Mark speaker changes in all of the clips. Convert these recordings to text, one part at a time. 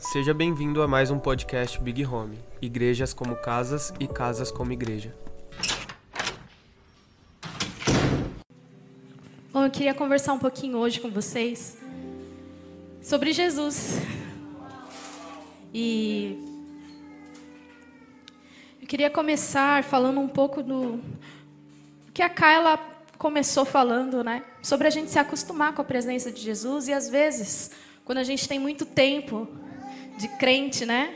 Speaker 1: Seja bem-vindo a mais um podcast Big Home. Igrejas como casas e casas como igreja.
Speaker 2: Bom, eu queria conversar um pouquinho hoje com vocês sobre Jesus. E eu queria começar falando um pouco do que a Kyla começou falando, né? Sobre a gente se acostumar com a presença de Jesus e às vezes, quando a gente tem muito tempo de crente, né?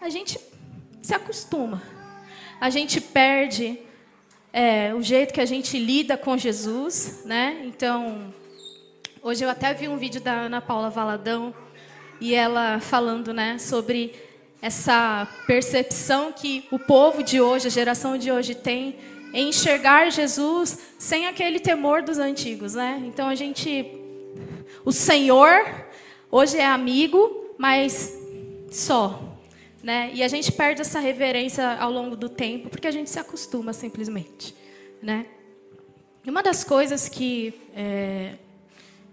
Speaker 2: A gente se acostuma. A gente perde é, o jeito que a gente lida com Jesus, né? Então, hoje eu até vi um vídeo da Ana Paula Valadão e ela falando, né, sobre essa percepção que o povo de hoje, a geração de hoje tem em enxergar Jesus sem aquele temor dos antigos, né? Então a gente, o Senhor hoje é amigo, mas só, né? E a gente perde essa reverência ao longo do tempo porque a gente se acostuma simplesmente, né? Uma das coisas que é,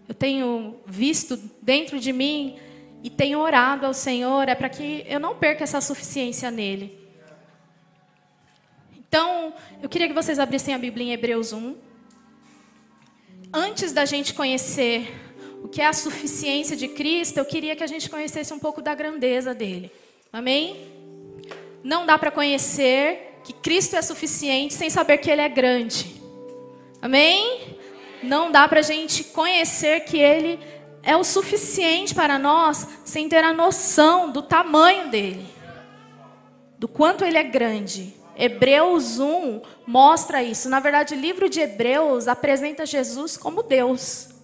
Speaker 2: eu tenho visto dentro de mim e tenho orado ao Senhor é para que eu não perca essa suficiência nele. Então, eu queria que vocês abrissem a Bíblia em Hebreus 1. Antes da gente conhecer o que é a suficiência de Cristo, eu queria que a gente conhecesse um pouco da grandeza dele. Amém? Não dá para conhecer que Cristo é suficiente sem saber que ele é grande. Amém? Não dá para a gente conhecer que ele é o suficiente para nós sem ter a noção do tamanho dele, do quanto ele é grande. Hebreus 1 mostra isso. Na verdade, o livro de Hebreus apresenta Jesus como Deus.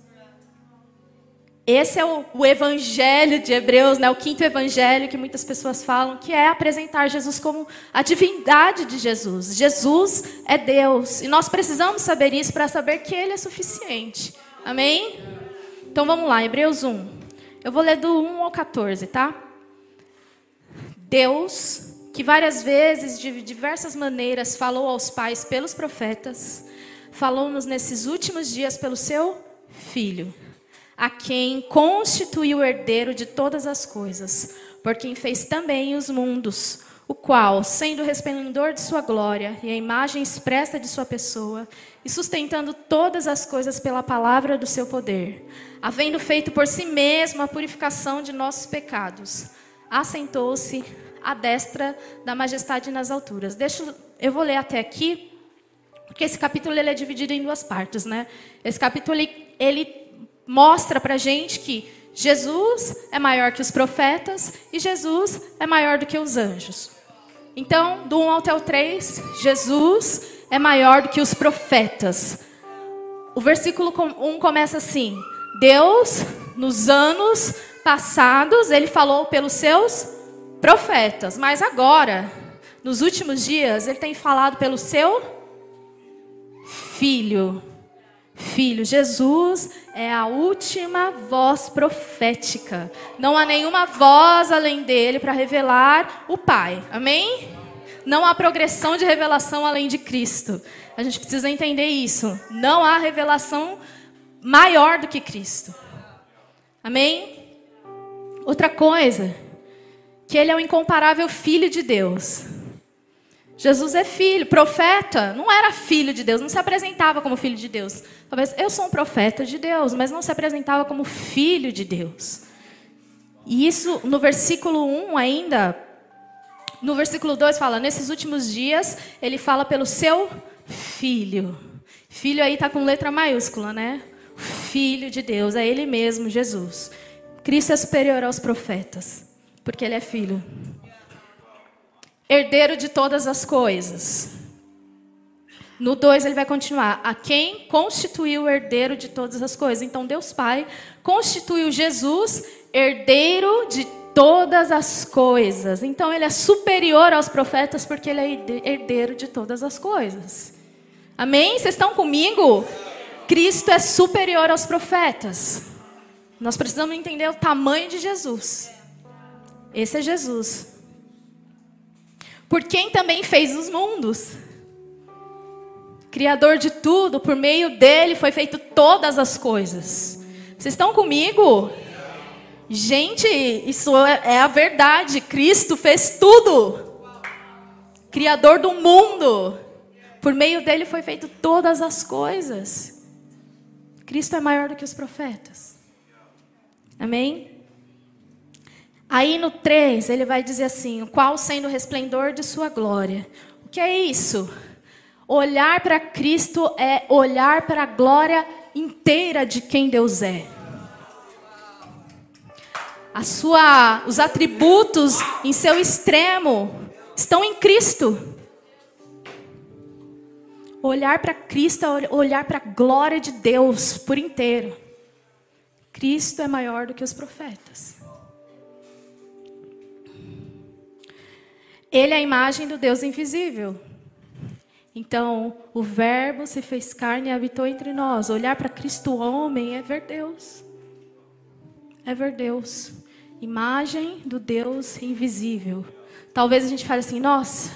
Speaker 2: Esse é o, o, evangelho de Hebreus, né? o quinto evangelho que muitas pessoas falam, que é apresentar Jesus como a divindade de Jesus. Jesus é Deus. E nós precisamos saber isso para saber que Ele é suficiente. Amém? Então vamos lá, Hebreus 1. Eu vou ler do 1 ao 14, tá? Deus que várias vezes, de diversas maneiras, falou aos pais pelos profetas, falou-nos nesses últimos dias pelo seu Filho, a quem constituiu o herdeiro de todas as coisas, por quem fez também os mundos, o qual, sendo o resplendor de sua glória e a imagem expressa de sua pessoa, e sustentando todas as coisas pela palavra do seu poder, havendo feito por si mesmo a purificação de nossos pecados, assentou-se à destra da majestade nas alturas. Deixa, eu vou ler até aqui, porque esse capítulo ele é dividido em duas partes, né? Esse capítulo ele, ele mostra para gente que Jesus é maior que os profetas e Jesus é maior do que os anjos. Então, do 1 até o 3, Jesus é maior do que os profetas. O versículo 1 começa assim: Deus, nos anos passados, ele falou pelos seus profetas, mas agora, nos últimos dias, ele tem falado pelo seu filho. Filho, Jesus é a última voz profética. Não há nenhuma voz além dele para revelar o Pai. Amém? Não há progressão de revelação além de Cristo. A gente precisa entender isso. Não há revelação maior do que Cristo. Amém? Outra coisa que ele é o incomparável filho de Deus. Jesus é filho, profeta, não era filho de Deus, não se apresentava como filho de Deus. Talvez eu sou um profeta de Deus, mas não se apresentava como filho de Deus. E isso no versículo 1 ainda, no versículo 2 fala, nesses últimos dias, ele fala pelo seu filho. Filho aí está com letra maiúscula, né? Filho de Deus, é ele mesmo, Jesus. Cristo é superior aos profetas porque ele é filho. Herdeiro de todas as coisas. No 2 ele vai continuar. A quem constituiu o herdeiro de todas as coisas. Então Deus Pai constituiu Jesus herdeiro de todas as coisas. Então ele é superior aos profetas porque ele é herdeiro de todas as coisas. Amém? Vocês estão comigo? Cristo é superior aos profetas. Nós precisamos entender o tamanho de Jesus. Esse é Jesus. Por quem também fez os mundos. Criador de tudo, por meio dele foi feito todas as coisas. Vocês estão comigo? Gente, isso é, é a verdade. Cristo fez tudo. Criador do mundo. Por meio dele foi feito todas as coisas. Cristo é maior do que os profetas. Amém? Aí no 3, ele vai dizer assim: qual sendo o resplendor de sua glória. O que é isso? Olhar para Cristo é olhar para a glória inteira de quem Deus é. A sua, os atributos em seu extremo estão em Cristo. Olhar para Cristo é olhar para a glória de Deus por inteiro. Cristo é maior do que os profetas. Ele é a imagem do Deus invisível. Então, o Verbo se fez carne e habitou entre nós. Olhar para Cristo homem é ver Deus. É ver Deus. Imagem do Deus invisível. Talvez a gente fale assim: nossa,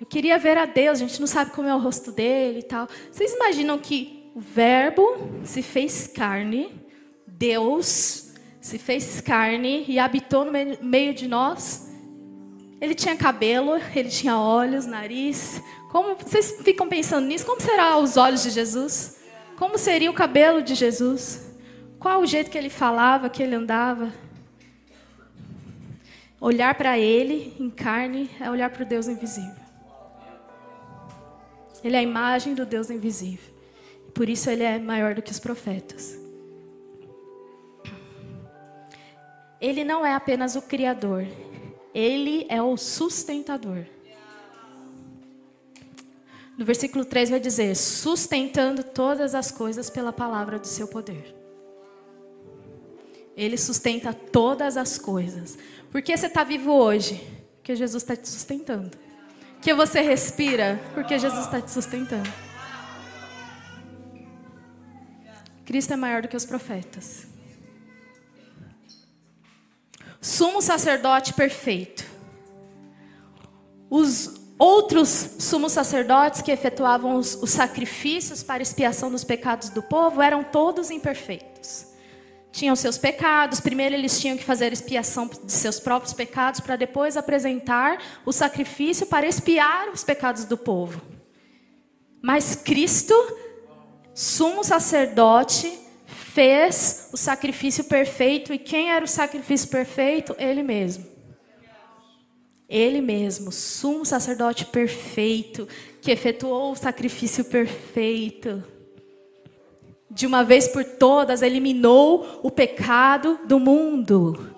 Speaker 2: eu queria ver a Deus, a gente não sabe como é o rosto dele e tal. Vocês imaginam que o Verbo se fez carne, Deus se fez carne e habitou no meio de nós? Ele tinha cabelo, ele tinha olhos, nariz. Como vocês ficam pensando nisso? Como serão os olhos de Jesus? Como seria o cabelo de Jesus? Qual o jeito que ele falava, que ele andava? Olhar para ele em carne é olhar para o Deus invisível. Ele é a imagem do Deus invisível. Por isso ele é maior do que os profetas. Ele não é apenas o criador, ele é o sustentador. No versículo 3 vai dizer: sustentando todas as coisas pela palavra do seu poder. Ele sustenta todas as coisas. Por que você está vivo hoje? Porque Jesus está te sustentando. Que você respira? Porque Jesus está te sustentando. Cristo é maior do que os profetas sumo sacerdote perfeito. Os outros sumos sacerdotes que efetuavam os, os, sacrifícios para expiação dos pecados do povo eram todos imperfeitos. Tinham seus pecados, primeiro eles tinham que fazer expiação de seus próprios pecados para depois apresentar o sacrifício para expiar os pecados do povo. Mas Cristo, sumo sacerdote, fez o sacrifício perfeito. E quem era o sacrifício perfeito? Ele mesmo. Ele mesmo, sumo sacerdote perfeito, que efetuou o sacrifício perfeito. De uma vez por todas, eliminou o pecado do mundo.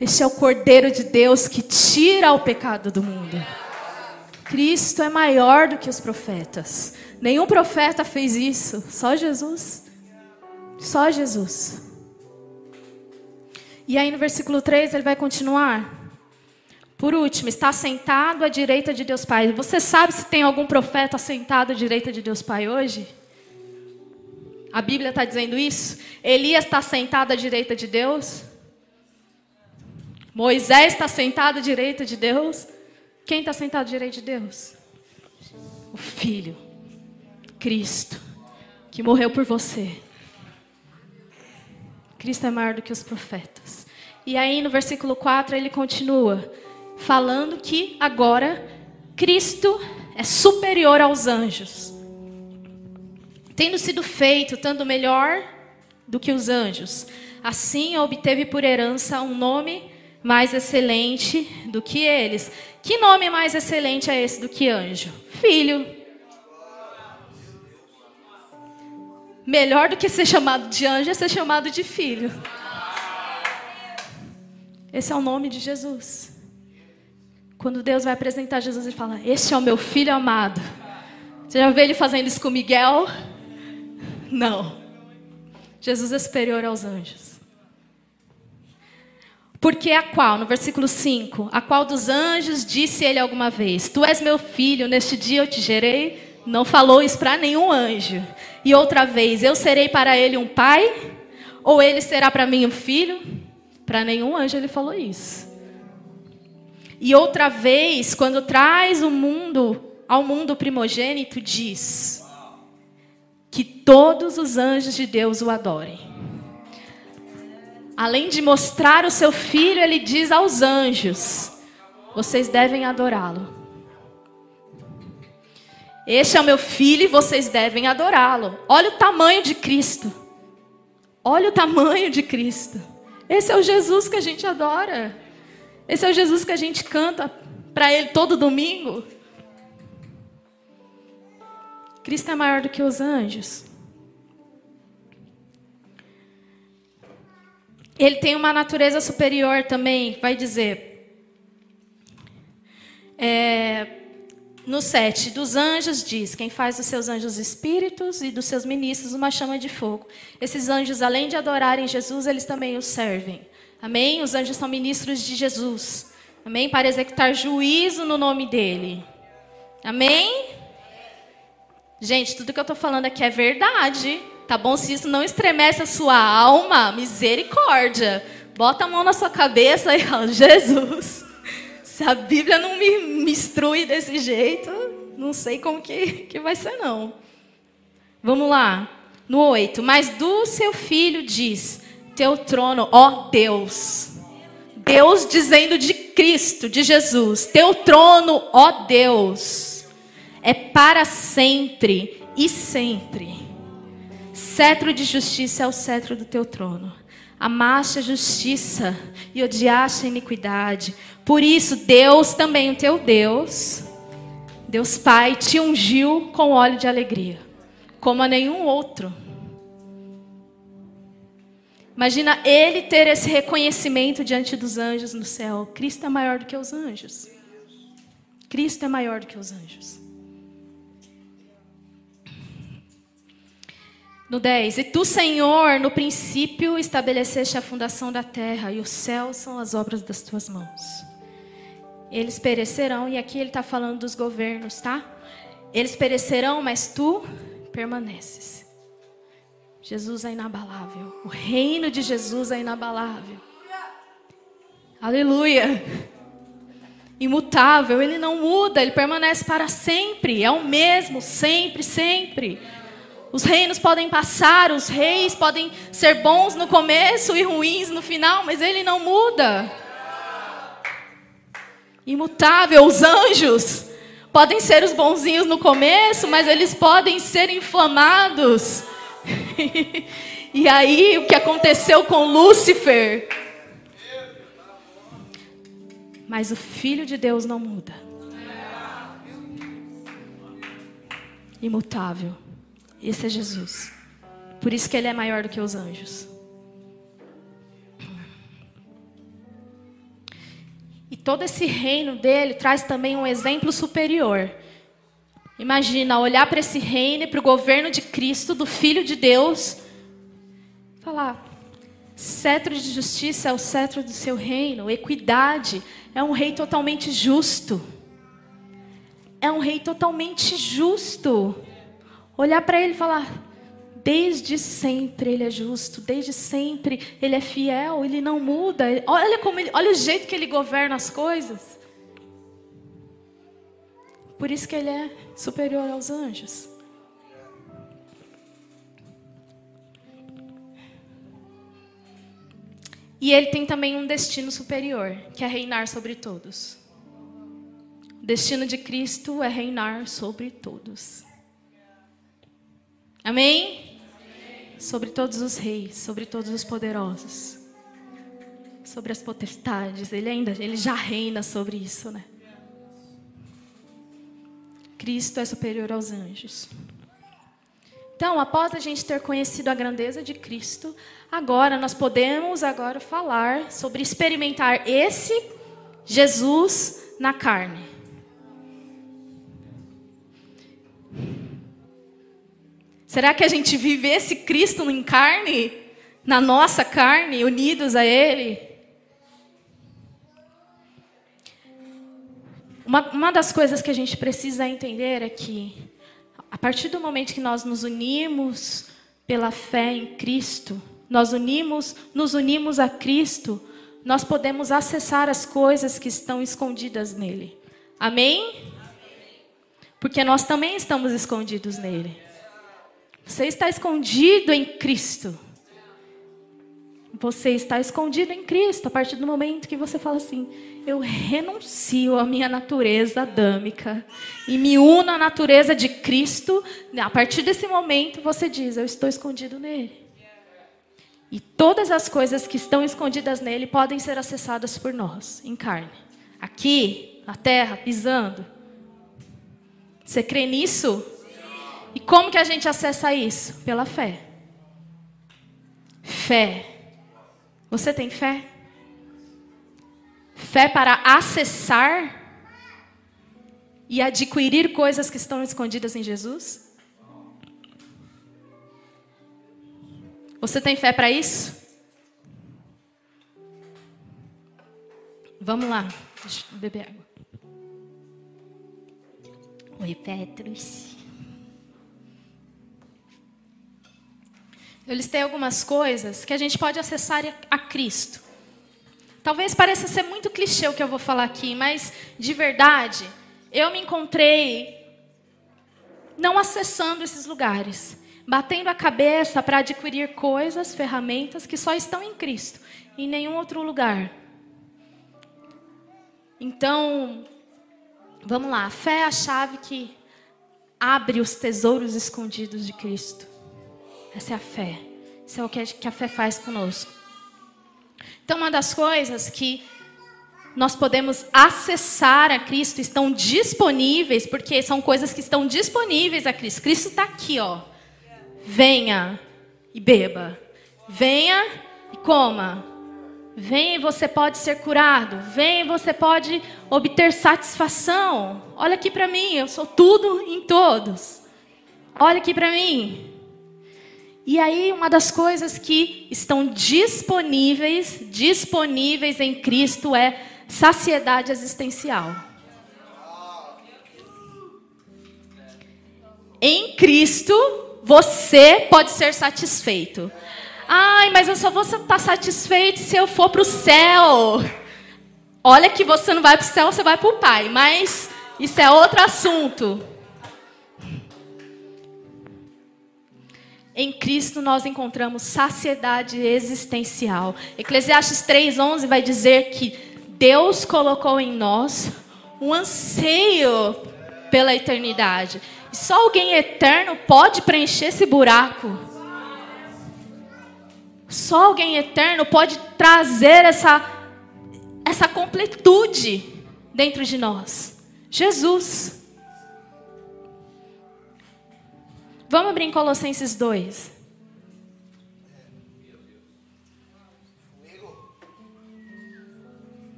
Speaker 2: Este é o Cordeiro de Deus que tira o pecado do mundo. Cristo é maior do que os profetas. Nenhum profeta fez isso, só Jesus. Só Jesus. E aí no versículo 3 ele vai continuar. Por último, está sentado à direita de Deus Pai. Você sabe se tem algum profeta sentado à direita de Deus Pai hoje? A Bíblia está dizendo isso? Elias está sentado à direita de Deus? Moisés está sentado à direita de Deus? Quem está sentado à direita de Deus? O Filho, Cristo, que morreu por você Cristo é maior do que os profetas. E aí no versículo 4 ele continua falando que agora Cristo é superior aos anjos. Tendo sido feito tanto melhor do que os anjos, assim obteve por herança um nome mais excelente do que eles. Que nome mais excelente é esse do que anjo? Filho. Melhor do que ser chamado de anjo é ser chamado de filho. Esse é o nome de Jesus. Quando Deus vai apresentar Jesus, ele fala: Este é o meu filho amado. Você já vê ele fazendo isso com Miguel? Não. Jesus é superior aos anjos. Porque a qual, no versículo 5, a qual dos anjos disse ele alguma vez: Tu és meu filho, neste dia eu te gerei? Não falou isso para nenhum anjo. E outra vez, eu serei para ele um pai? Ou ele será para mim um filho? Para nenhum anjo ele falou isso. E outra vez, quando traz o mundo ao mundo primogênito, diz que todos os anjos de Deus o adorem. além de mostrar o seu filho, ele diz aos anjos: vocês devem adorá-lo. Este é o meu filho e vocês devem adorá-lo. Olha o tamanho de Cristo. Olha o tamanho de Cristo. Esse é o Jesus que a gente adora. Esse é o Jesus que a gente canta para Ele todo domingo. Cristo é maior do que os anjos. Ele tem uma natureza superior também, vai dizer. É, no 7, dos anjos diz: quem faz dos seus anjos espíritos e dos seus ministros uma chama de fogo. Esses anjos, além de adorarem Jesus, eles também o servem. Amém? Os anjos são ministros de Jesus. Amém? Para executar juízo no nome dele. Amém? Gente, tudo que eu estou falando aqui é verdade. Tá bom? Se isso não estremece a sua alma, misericórdia. Bota a mão na sua cabeça e fala: Jesus, se a Bíblia não me, me instrui desse jeito, não sei como que, que vai ser, não. Vamos lá. No 8. Mas do seu filho diz: Teu trono, ó Deus. Deus dizendo de Cristo, de Jesus: Teu trono, ó Deus, é para sempre e sempre. Cetro de justiça é o cetro do teu trono. Amaste a justiça e odiaste a iniquidade. Por isso, Deus também, o teu Deus, Deus Pai, te ungiu com óleo de alegria, como a nenhum outro. Imagina ele ter esse reconhecimento diante dos anjos no céu. Cristo é maior do que os anjos. Cristo é maior do que os anjos. No 10, e tu, Senhor, no princípio estabeleceste a fundação da terra, e os céus são as obras das tuas mãos. Eles perecerão, e aqui ele está falando dos governos, tá? Eles perecerão, mas tu permaneces. Jesus é inabalável. O reino de Jesus é inabalável. Aleluia. Imutável, ele não muda, ele permanece para sempre. É o mesmo, sempre, sempre. Os reinos podem passar, os reis podem ser bons no começo e ruins no final, mas ele não muda. Imutável, os anjos podem ser os bonzinhos no começo, mas eles podem ser inflamados. e aí, o que aconteceu com Lúcifer? Mas o Filho de Deus não muda. Imutável. Esse é Jesus. Por isso que ele é maior do que os anjos. E todo esse reino dele traz também um exemplo superior. Imagina olhar para esse reino e para o governo de Cristo, do Filho de Deus, falar: cetro de justiça é o cetro do seu reino, equidade é um rei totalmente justo. É um rei totalmente justo. Olhar para ele e falar: desde sempre ele é justo, desde sempre ele é fiel, ele não muda. Olha como ele, olha o jeito que ele governa as coisas. Por isso que ele é superior aos anjos. E ele tem também um destino superior, que é reinar sobre todos. O destino de Cristo é reinar sobre todos. Amém? Sobre todos os reis, sobre todos os poderosos, sobre as potestades, ele ainda, ele já reina sobre isso, né? Cristo é superior aos anjos. Então, após a gente ter conhecido a grandeza de Cristo, agora nós podemos agora falar sobre experimentar esse Jesus na carne. Será que a gente vive esse Cristo em carne? Na nossa carne, unidos a Ele? Uma, uma das coisas que a gente precisa entender é que, a partir do momento que nós nos unimos pela fé em Cristo, nós unimos, nos unimos a Cristo, nós podemos acessar as coisas que estão escondidas nele. Amém? Porque nós também estamos escondidos nele. Você está escondido em Cristo. Você está escondido em Cristo a partir do momento que você fala assim: eu renuncio à minha natureza adâmica e me uno à natureza de Cristo. A partir desse momento você diz: eu estou escondido nele. E todas as coisas que estão escondidas nele podem ser acessadas por nós, em carne. Aqui, na terra, pisando. Você crê nisso? E como que a gente acessa isso? Pela fé. Fé. Você tem fé? Fé para acessar e adquirir coisas que estão escondidas em Jesus? Você tem fé para isso? Vamos lá. Deixa eu beber água. Oi, Petrus. Eu listei algumas coisas que a gente pode acessar a Cristo. Talvez pareça ser muito clichê o que eu vou falar aqui, mas de verdade, eu me encontrei não acessando esses lugares batendo a cabeça para adquirir coisas, ferramentas que só estão em Cristo, em nenhum outro lugar. Então, vamos lá, a fé é a chave que abre os tesouros escondidos de Cristo. Essa é a fé. Isso é o que a fé faz conosco. Então, uma das coisas que nós podemos acessar a Cristo, estão disponíveis, porque são coisas que estão disponíveis a Cristo. Cristo está aqui, ó venha e beba. Venha e coma. Venha e você pode ser curado. Venha e você pode obter satisfação. Olha aqui para mim, eu sou tudo em todos. Olha aqui para mim. E aí, uma das coisas que estão disponíveis, disponíveis em Cristo é saciedade existencial. Em Cristo, você pode ser satisfeito. Ai, mas eu só vou estar satisfeito se eu for para o céu. Olha que você não vai para o céu, você vai para o Pai. Mas isso é outro assunto. Em Cristo nós encontramos saciedade existencial. Eclesiastes 3:11 vai dizer que Deus colocou em nós um anseio pela eternidade. Só alguém eterno pode preencher esse buraco. Só alguém eterno pode trazer essa, essa completude dentro de nós. Jesus. Vamos abrir em Colossenses 2.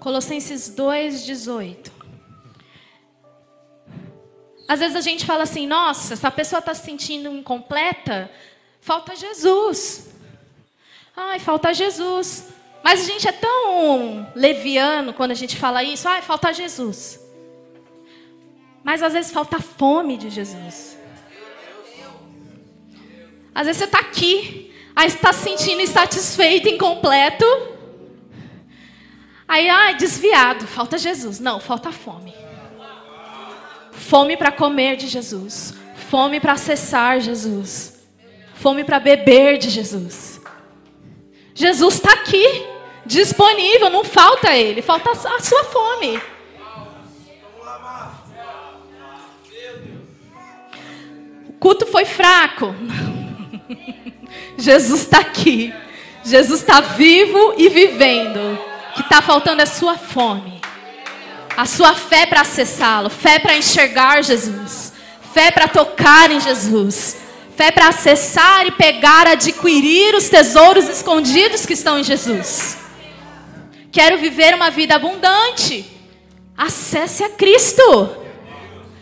Speaker 2: Colossenses 2, 18. Às vezes a gente fala assim: nossa, essa pessoa está se sentindo incompleta, falta Jesus. Ai, falta Jesus. Mas a gente é tão leviano quando a gente fala isso: ai, falta Jesus. Mas às vezes falta fome de Jesus. Às vezes você está aqui, aí está se sentindo insatisfeito, incompleto. Aí, ai, desviado, falta Jesus. Não, falta fome. Fome para comer de Jesus. Fome para acessar Jesus. Fome para beber de Jesus. Jesus está aqui, disponível, não falta ele, falta a sua fome. Culto foi fraco. Jesus está aqui. Jesus está vivo e vivendo. O que está faltando é sua fome. A sua fé para acessá-lo, fé para enxergar Jesus, fé para tocar em Jesus, fé para acessar e pegar, adquirir os tesouros escondidos que estão em Jesus. Quero viver uma vida abundante. Acesse a Cristo.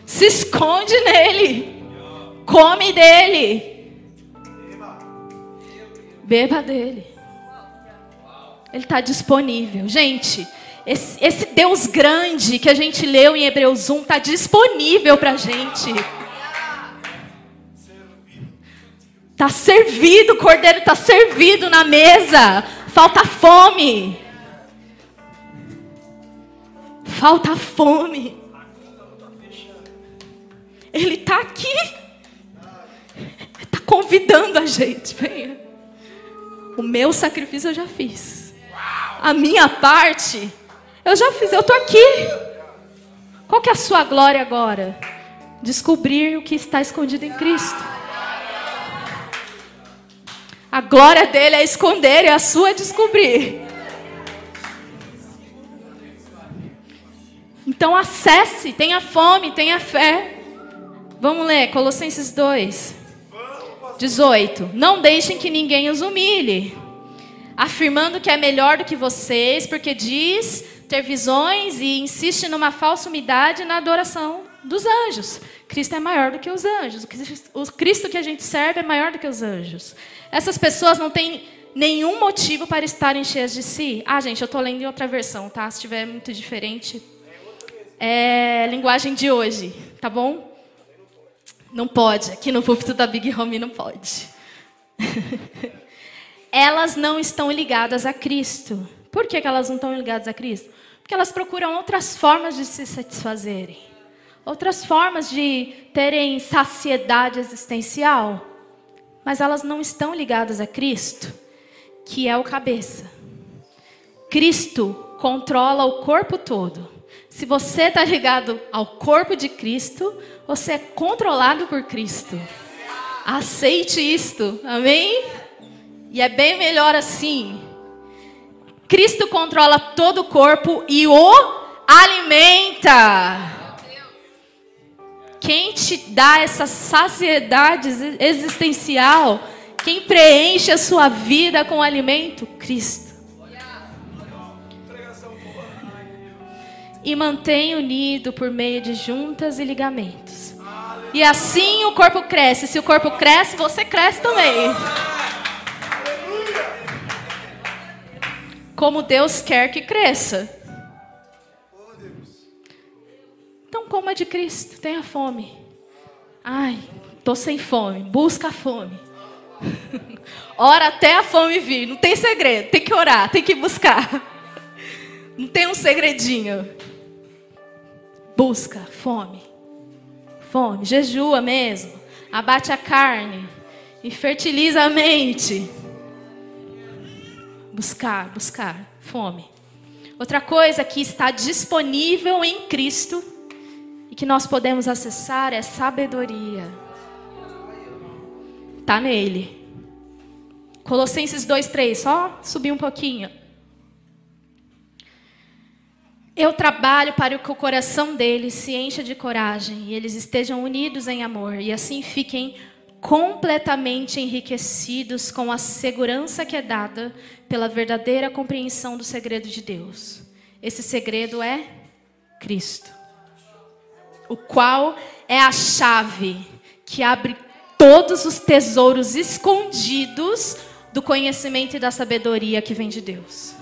Speaker 2: Se esconde nele. Come dele. Beba dele. Ele está disponível. Gente, esse, esse, Deus grande que a gente leu em Hebreus 1 está disponível para a gente. Está servido, o cordeiro está servido na mesa. Falta fome. Falta fome. Ele está aqui. Convidando a gente, venha. O meu sacrifício eu já fiz. A minha parte eu já fiz, eu estou aqui. Qual que é a sua glória agora? Descobrir o que está escondido em Cristo. A glória dele é esconder e a sua é descobrir. Então acesse, tenha fome, tenha fé. Vamos ler Colossenses 2, 18. Não deixem que ninguém os humilhe, afirmando que é melhor do que vocês, porque diz ter visões e insiste numa falsa umidade na adoração dos anjos. Cristo é maior do que os anjos. O Cristo que a gente serve é maior do que os anjos. Essas pessoas não têm nenhum motivo para estarem cheias de si. Ah, gente, eu estou lendo em outra versão, tá? Se estiver muito diferente. É linguagem de hoje, tá bom? Não pode. Aqui no púlpito da Big Home não pode. elas não estão ligadas a Cristo. Por que, que elas não estão ligadas a Cristo? Porque elas procuram outras formas de se satisfazerem, outras formas de terem saciedade existencial, mas elas não estão ligadas a Cristo, que é o cabeça. Cristo controla o corpo todo. Se você está ligado ao corpo de Cristo, você é controlado por Cristo. Aceite isto, amém? E é bem melhor assim. Cristo controla todo o corpo e o alimenta. Quem te dá essa saciedade existencial? Quem preenche a sua vida com alimento? Cristo. E mantém unido por meio de juntas e ligamentos. E assim o corpo cresce. Se o corpo cresce, você cresce também. como Deus quer que cresça. Então coma de Cristo, tenha fome. Ai, tô sem fome. Busca a fome. Ora até a fome vir. Não tem segredo. Tem que orar, tem que buscar. Não tem um segredinho. Busca fome. Fome. Jejua mesmo. Abate a carne. E fertiliza a mente buscar, buscar, fome. Outra coisa que está disponível em Cristo e que nós podemos acessar é sabedoria. Está nele. Colossenses 2:3, só subir um pouquinho. Eu trabalho para que o coração deles se encha de coragem e eles estejam unidos em amor e assim fiquem completamente enriquecidos com a segurança que é dada pela verdadeira compreensão do segredo de Deus. Esse segredo é Cristo, o qual é a chave que abre todos os tesouros escondidos do conhecimento e da sabedoria que vem de Deus.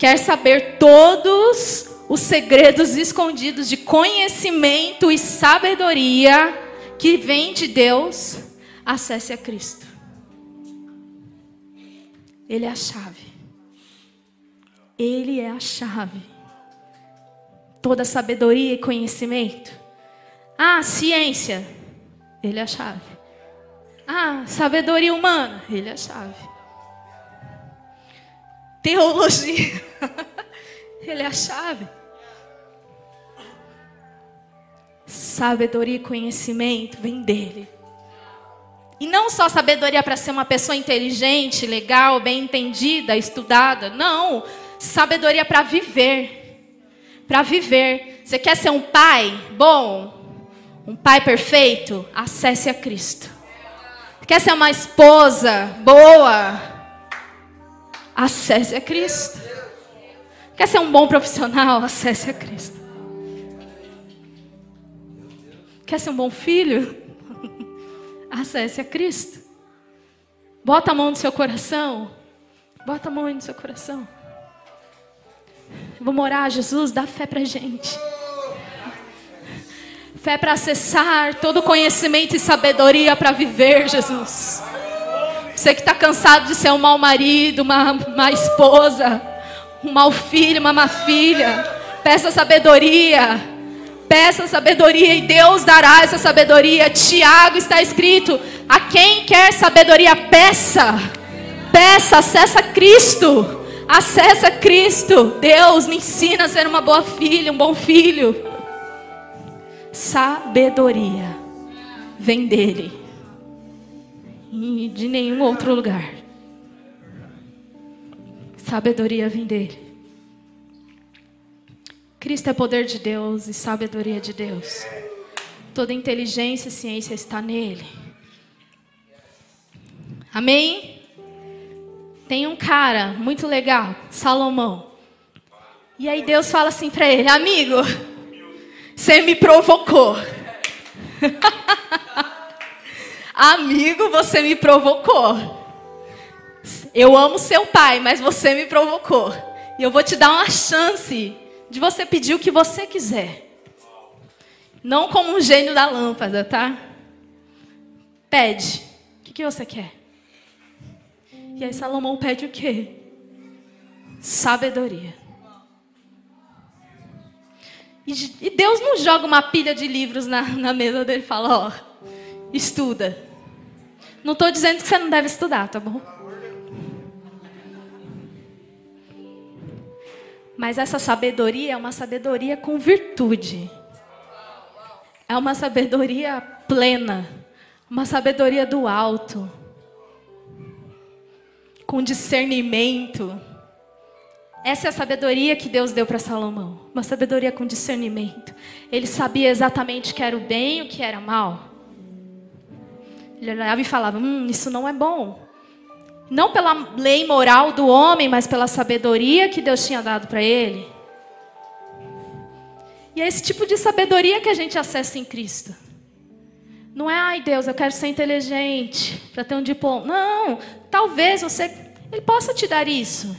Speaker 2: Quer saber todos os segredos escondidos de conhecimento e sabedoria? que vem de Deus, acesse a Cristo. Ele é a chave. Ele é a chave. Toda sabedoria e conhecimento. Ah, ciência. Ele é a chave. Ah, sabedoria humana. Ele é a chave. Teologia. Ele é a chave. Sabedoria e conhecimento vem dele. E não só sabedoria para ser uma pessoa inteligente, legal, bem entendida, estudada. Não. Sabedoria para viver. Para viver. Você quer ser um pai bom? Um pai perfeito? Acesse a Cristo. Quer ser uma esposa boa? Acesse a Cristo. Quer ser um bom profissional? Acesse a Cristo. Quer ser um bom filho? Acesse a Cristo. Bota a mão no seu coração. Bota a mão aí no seu coração. Vamos orar, Jesus, dá fé pra gente. Fé para acessar todo conhecimento e sabedoria para viver, Jesus. Você que está cansado de ser um mau marido, uma má esposa, um mau filho, uma má filha, peça sabedoria Peça sabedoria e Deus dará essa sabedoria. Tiago está escrito: a quem quer sabedoria, peça. Peça, acessa Cristo. Acessa Cristo. Deus me ensina a ser uma boa filha, um bom filho. Sabedoria vem dele e de nenhum outro lugar. Sabedoria vem dele. Cristo é poder de Deus e sabedoria de Deus. Toda inteligência e ciência está nele. Amém? Tem um cara muito legal, Salomão. E aí Deus fala assim para ele: Amigo, você me provocou. Amigo, você me provocou. Eu amo seu pai, mas você me provocou. E eu vou te dar uma chance de você pedir o que você quiser. Não como um gênio da lâmpada, tá? Pede. O que, que você quer? E aí Salomão pede o quê? Sabedoria. E, Deus não joga uma pilha de livros na, na mesa dele e fala, ó, estuda. Não estou dizendo que você não deve estudar, tá bom? Mas essa sabedoria é uma sabedoria com virtude. É uma sabedoria plena. Uma sabedoria do alto. Com discernimento. Essa é a sabedoria que Deus deu para Salomão. Uma sabedoria com discernimento. Ele sabia exatamente o que era o bem e o que era mal. Ele olhava e falava: Hum, isso não é bom. Não pela lei moral do homem, mas pela sabedoria que Deus tinha dado para ele. E é esse tipo de sabedoria que a gente acessa em Cristo. Não é, ai Deus, eu quero ser inteligente para ter um diploma. Não, talvez você, Ele possa te dar isso.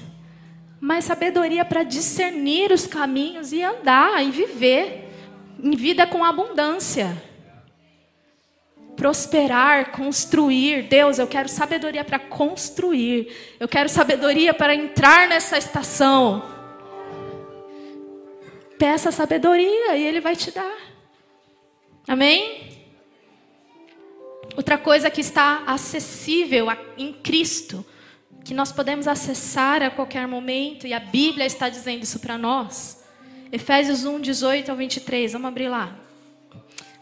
Speaker 2: Mas sabedoria para discernir os caminhos e andar e viver em vida com abundância prosperar, construir. Deus, eu quero sabedoria para construir. Eu quero sabedoria para entrar nessa estação. Peça sabedoria e Ele vai te dar. Amém? Outra coisa que está acessível em Cristo, que nós podemos acessar a qualquer momento, e a Bíblia está dizendo isso para nós. Efésios 1, 18 ao 23, vamos abrir lá.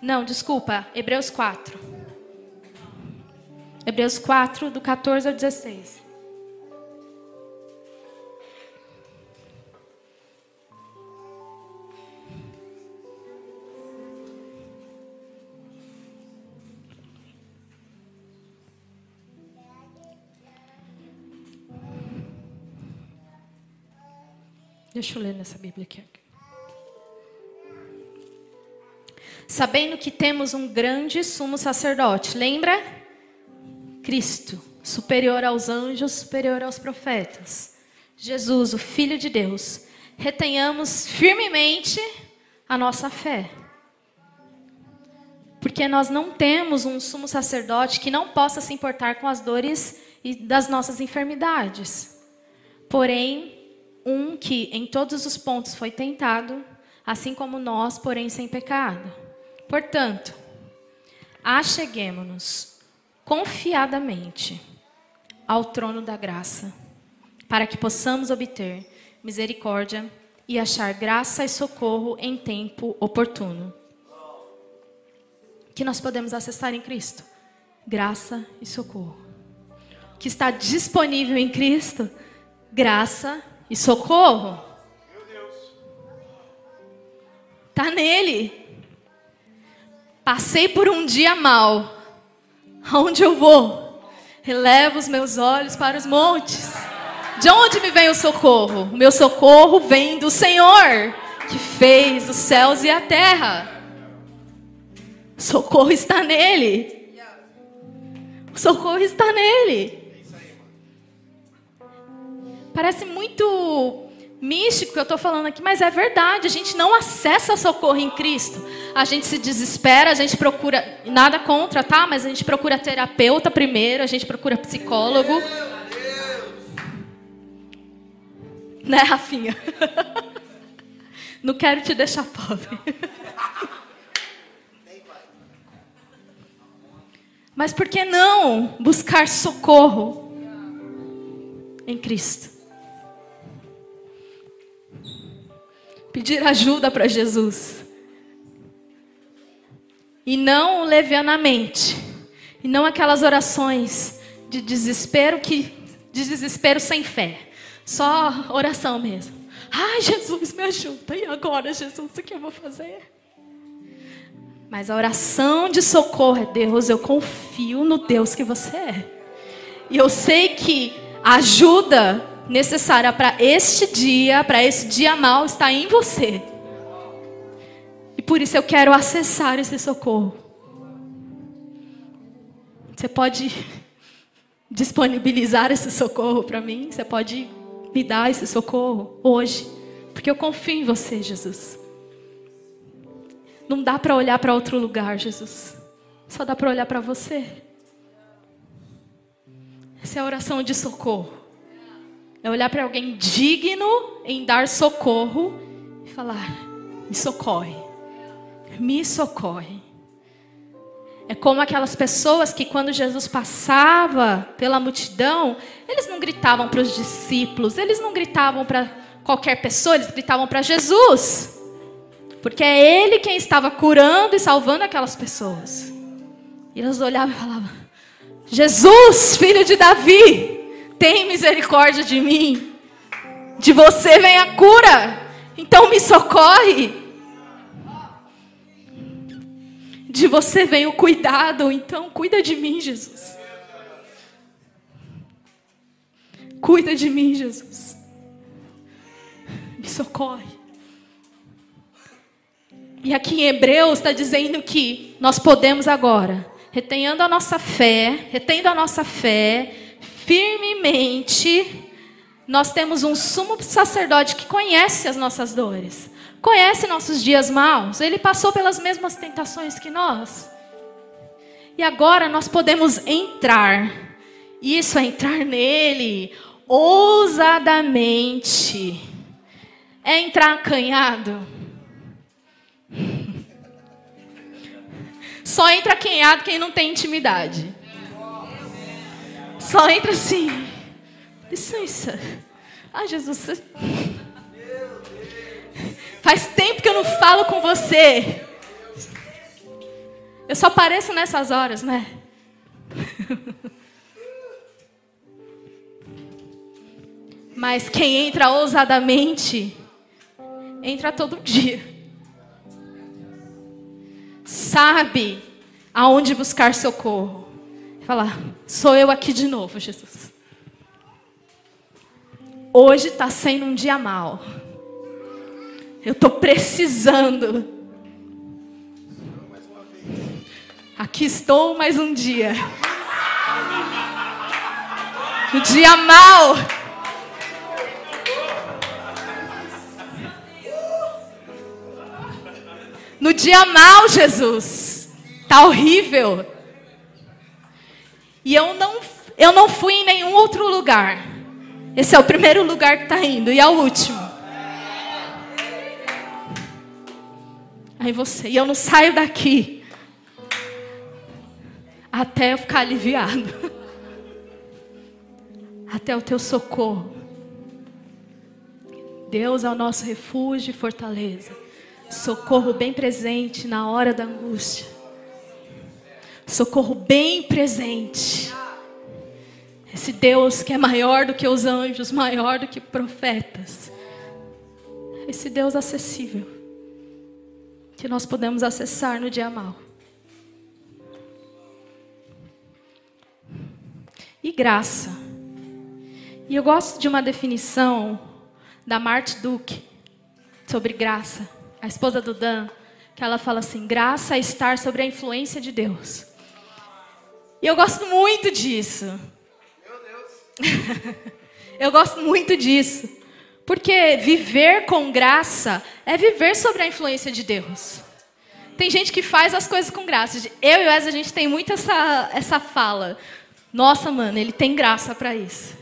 Speaker 2: Não, desculpa, Hebreus 4. Hebreus 4, do 14 ao 16. Deixa eu ler nessa Bíblia aqui sabendo que temos um grande sumo sacerdote. Lembra? Cristo, superior aos anjos, superior aos profetas. Jesus, o Filho de Deus. Retenhamos firmemente a nossa fé. Porque nós não temos um sumo sacerdote que não possa se importar com as dores e das nossas enfermidades. Porém, um que em todos os pontos foi tentado, assim como nós, porém sem pecado. Portanto, acheguemos-nos confiadamente ao trono da graça, para que possamos obter misericórdia e achar graça e socorro em tempo oportuno. Que nós podemos acessar em Cristo? Graça e socorro. Que está disponível em Cristo? Graça e socorro. Está nele. Passei por um dia mal. Aonde eu vou? Relevo os meus olhos para os montes. De onde me vem o socorro? O meu socorro vem do Senhor, que fez os céus e a terra. O socorro está nele. O socorro está nele. Parece muito místico que eu estou falando aqui, mas é verdade. A gente não acessa socorro em Cristo. A gente se desespera, a gente procura, nada contra, tá? Mas a gente procura terapeuta primeiro, a gente procura psicólogo. Né, Rafinha? Não quero te deixar pobre. Mas por que não buscar socorro em Cristo? Pedir ajuda para Jesus. E não levianamente. E não aquelas orações de desespero que de desespero sem fé. Só oração mesmo. Ai, Jesus, me ajuda. E agora, Jesus, o que eu vou fazer? Mas a oração de socorro é: Deus, eu confio no Deus que você é. E eu sei que ajuda necessária para este dia, para esse dia mal, está em você. E por isso eu quero acessar esse socorro. Você pode disponibilizar esse socorro para mim? Você pode me dar esse socorro hoje? Porque eu confio em você, Jesus. Não dá para olhar para outro lugar, Jesus. Só dá para olhar para você. Essa é a oração de socorro. É olhar para alguém digno em dar socorro e falar: me socorre. Me socorre. É como aquelas pessoas que, quando Jesus passava pela multidão, eles não gritavam para os discípulos, eles não gritavam para qualquer pessoa, eles gritavam para Jesus. Porque é Ele quem estava curando e salvando aquelas pessoas. E eles olhavam e falavam: Jesus, filho de Davi, tem misericórdia de mim. De você vem a cura. Então me socorre. De você vem o cuidado, então cuida de mim, Jesus. Cuida de mim, Jesus. Me socorre. E aqui em Hebreus está dizendo que nós podemos agora, retenhando a nossa fé, retendo a nossa fé, firmemente, nós temos um sumo sacerdote que conhece as nossas dores conhece nossos dias maus, ele passou pelas mesmas tentações que nós. E agora nós podemos entrar, isso é entrar nele, ousadamente. É entrar acanhado. Só entra acanhado quem não tem intimidade. Só entra assim. Licença. Ah, Jesus, você... Faz tempo que eu não falo com você. Eu só apareço nessas horas, né? Mas quem entra ousadamente, entra todo dia. Sabe aonde buscar socorro. Falar, sou eu aqui de novo, Jesus. Hoje está sendo um dia mal. Eu estou precisando. Aqui estou mais um dia. O dia mal. No dia mal, Jesus. Tá horrível. E eu não, eu não fui em nenhum outro lugar. Esse é o primeiro lugar que está indo e é o último. Aí você, e eu não saio daqui até eu ficar aliviado. Até o teu socorro. Deus é o nosso refúgio e fortaleza. Socorro bem presente na hora da angústia. Socorro bem presente. Esse Deus que é maior do que os anjos, maior do que profetas. Esse Deus acessível que nós podemos acessar no dia mal. E graça. E eu gosto de uma definição da Marte Duke sobre graça, a esposa do Dan, que ela fala assim: graça é estar sobre a influência de Deus. E eu gosto muito disso. Meu Deus. eu gosto muito disso. Porque viver com graça é viver sobre a influência de Deus. Tem gente que faz as coisas com graça. Eu e o Wes, a gente tem muito essa, essa fala. Nossa, mano, ele tem graça para isso.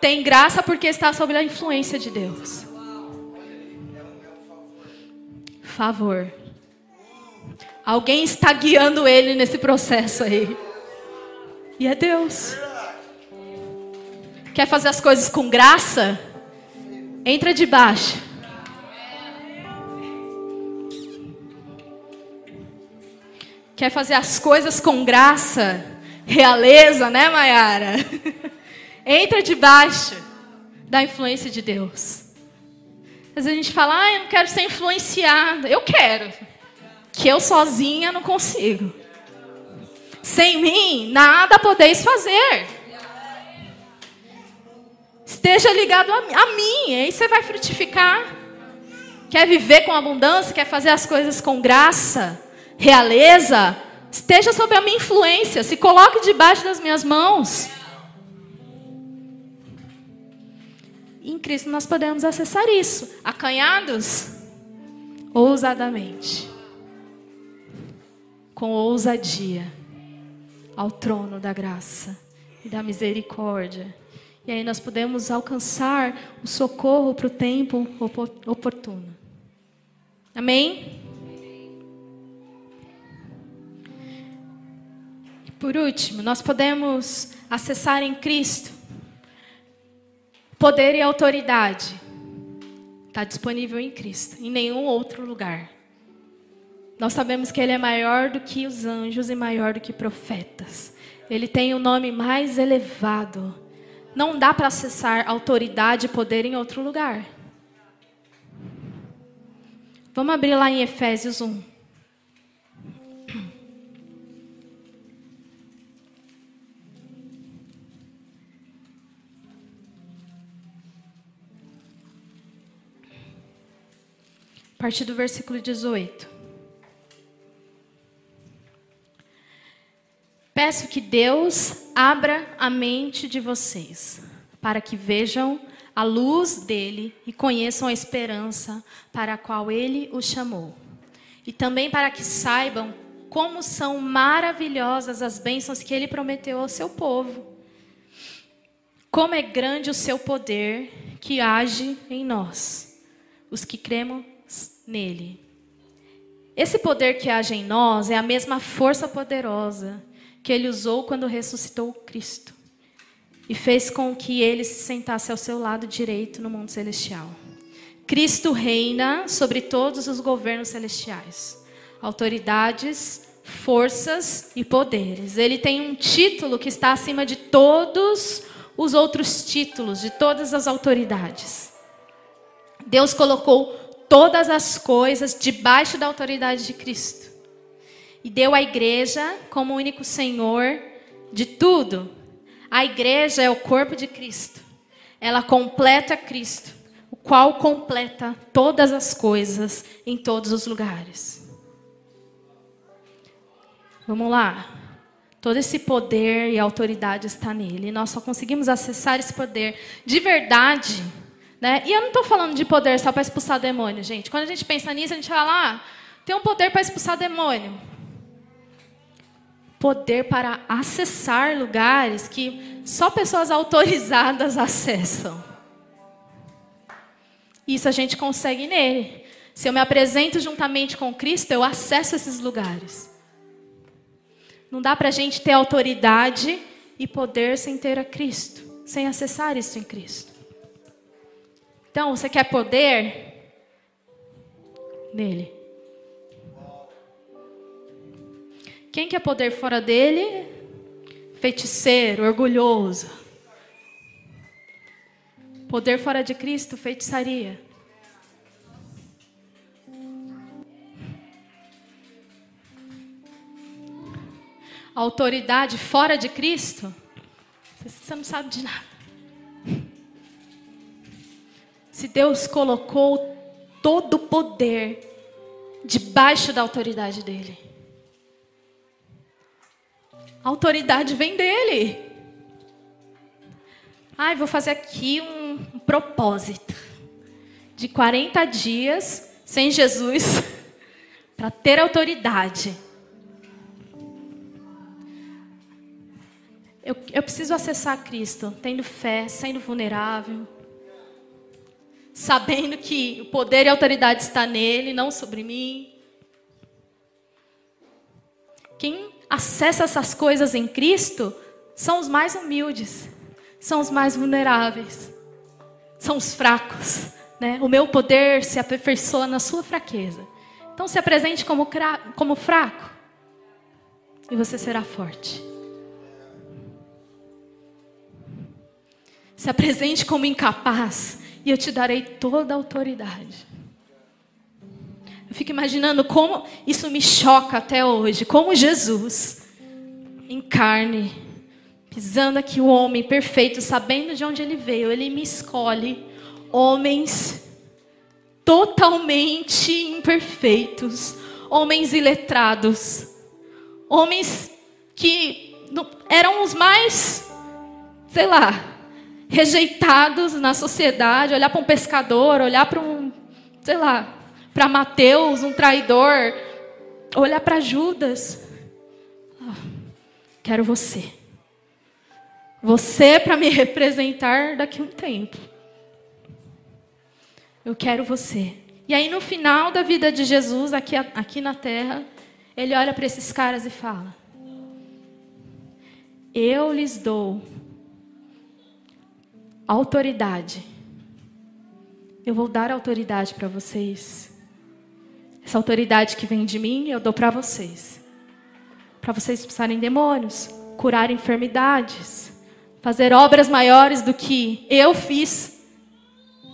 Speaker 2: Tem graça porque está sob a influência de Deus. favor. Alguém está guiando ele nesse processo aí. E é Deus. Quer fazer as coisas com graça? Entra debaixo. Quer fazer as coisas com graça? Realeza, né, Mayara? Entra debaixo da influência de Deus. Às vezes a gente fala, ah, eu não quero ser influenciada. Eu quero. Que eu sozinha não consigo. Sem mim, nada podeis fazer. Esteja ligado a, a mim, aí você vai frutificar. Quer viver com abundância, quer fazer as coisas com graça, realeza, esteja sob a minha influência, se coloque debaixo das minhas mãos. em Cristo nós podemos acessar isso, acanhados, ousadamente, com ousadia, ao trono da graça e da misericórdia. E aí nós podemos alcançar o socorro para o tempo oportuno. Amém? E por último, nós podemos acessar em Cristo Poder e autoridade está disponível em Cristo, em nenhum outro lugar. Nós sabemos que Ele é maior do que os anjos e maior do que profetas. Ele tem o nome mais elevado. Não dá para acessar autoridade e poder em outro lugar. Vamos abrir lá em Efésios 1. A partir do versículo 18. Peço que Deus abra a mente de vocês, para que vejam a luz dele e conheçam a esperança para a qual ele os chamou. E também para que saibam como são maravilhosas as bênçãos que ele prometeu ao seu povo. Como é grande o seu poder que age em nós, os que cremos nele. Esse poder que age em nós é a mesma força poderosa que ele usou quando ressuscitou Cristo e fez com que ele se sentasse ao seu lado direito no mundo celestial. Cristo reina sobre todos os governos celestiais, autoridades, forças e poderes. Ele tem um título que está acima de todos os outros títulos, de todas as autoridades. Deus colocou todas as coisas debaixo da autoridade de Cristo. E deu à igreja como único Senhor de tudo. A igreja é o corpo de Cristo. Ela completa Cristo, o qual completa todas as coisas em todos os lugares. Vamos lá. Todo esse poder e autoridade está nele. E nós só conseguimos acessar esse poder de verdade né? E eu não estou falando de poder só para expulsar demônio, gente. Quando a gente pensa nisso, a gente fala, ah, tem um poder para expulsar demônio. Poder para acessar lugares que só pessoas autorizadas acessam. Isso a gente consegue nele. Se eu me apresento juntamente com Cristo, eu acesso esses lugares. Não dá para a gente ter autoridade e poder sem ter a Cristo, sem acessar isso em Cristo. Então, você quer poder? Nele. Quem quer poder fora dele? Feiticeiro, orgulhoso. Poder fora de Cristo, feitiçaria. Autoridade fora de Cristo, você não sabe de nada. Se Deus colocou todo o poder debaixo da autoridade dele. A autoridade vem dele. Ai, vou fazer aqui um, propósito de 40 dias sem Jesus para ter autoridade. Eu, eu preciso acessar Cristo, tendo fé, sendo vulnerável sabendo que o poder e a autoridade está nele, não sobre mim. Quem acessa essas coisas em Cristo são os mais humildes, são os mais vulneráveis, são os fracos. Né? O meu poder se aperfeiçoa na sua fraqueza. Então se apresente como, como fraco e você será forte. Se apresente como incapaz e eu te darei toda a autoridade. Fico imaginando como isso me choca até hoje, como Jesus, em carne, pisando aqui o homem perfeito, sabendo de onde ele veio, ele me escolhe homens totalmente imperfeitos, homens iletrados, homens que eram os mais, sei lá, rejeitados na sociedade, olhar para um pescador, olhar para um, sei lá, para Mateus, um traidor, olhar para Judas. Oh, quero você. Você para me representar daqui a um tempo. Eu quero você. E aí, no final da vida de Jesus, aqui, aqui na terra, ele olha para esses caras e fala: Eu lhes dou autoridade. Eu vou dar autoridade para vocês. Essa autoridade que vem de mim, eu dou para vocês. Para vocês expulsarem demônios, curar enfermidades, fazer obras maiores do que eu fiz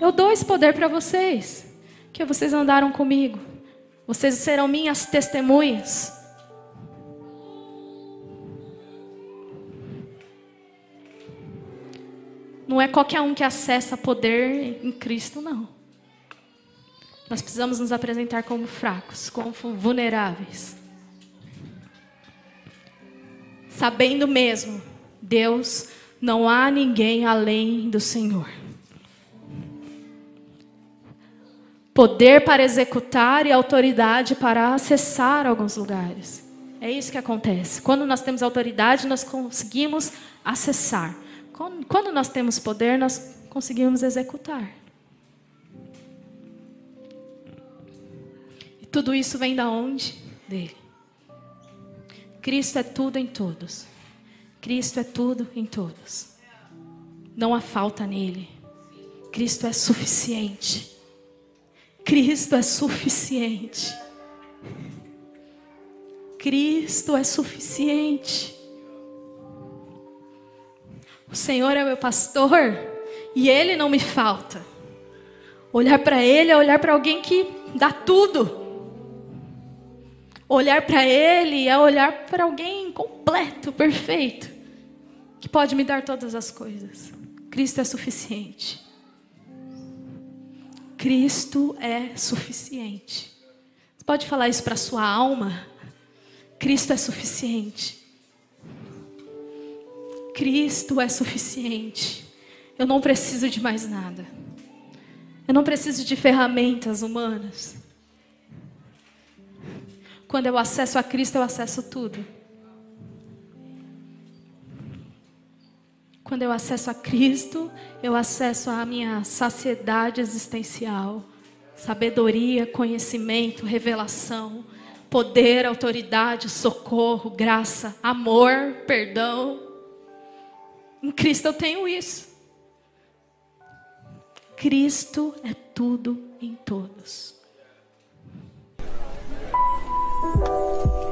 Speaker 2: eu dou esse poder para vocês, que vocês andaram comigo. Vocês serão minhas testemunhas. Não é qualquer um que acessa poder em Cristo, não. Nós precisamos nos apresentar como fracos, como vulneráveis. Sabendo mesmo, Deus, não há ninguém além do Senhor. poder para executar e autoridade para acessar alguns lugares. É isso que acontece. Quando nós temos autoridade, nós conseguimos acessar. Quando nós temos poder, nós conseguimos executar. Tudo isso vem da onde? Dele. Cristo é tudo em todos. Cristo é tudo em todos. Não há falta nele. Cristo é suficiente. Cristo é suficiente. Cristo é suficiente. O Senhor é meu pastor e Ele não me falta. Olhar para Ele é olhar para alguém que dá tudo. Olhar para Ele é olhar para alguém completo, perfeito, que pode me dar todas as coisas. Cristo é suficiente. Cristo é suficiente. Você pode falar isso para sua alma? Cristo é suficiente. Cristo é suficiente. Eu não preciso de mais nada. Eu não preciso de ferramentas humanas. Quando eu acesso a Cristo, eu acesso tudo. Quando eu acesso a Cristo, eu acesso a minha saciedade existencial, sabedoria, conhecimento, revelação, poder, autoridade, socorro, graça, amor, perdão. Em Cristo eu tenho isso. Cristo é tudo em todos. Thank you.